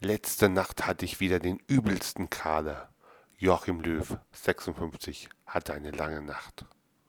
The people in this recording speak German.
Letzte Nacht hatte ich wieder den übelsten Kader. Joachim Löw, 56, hatte eine lange Nacht.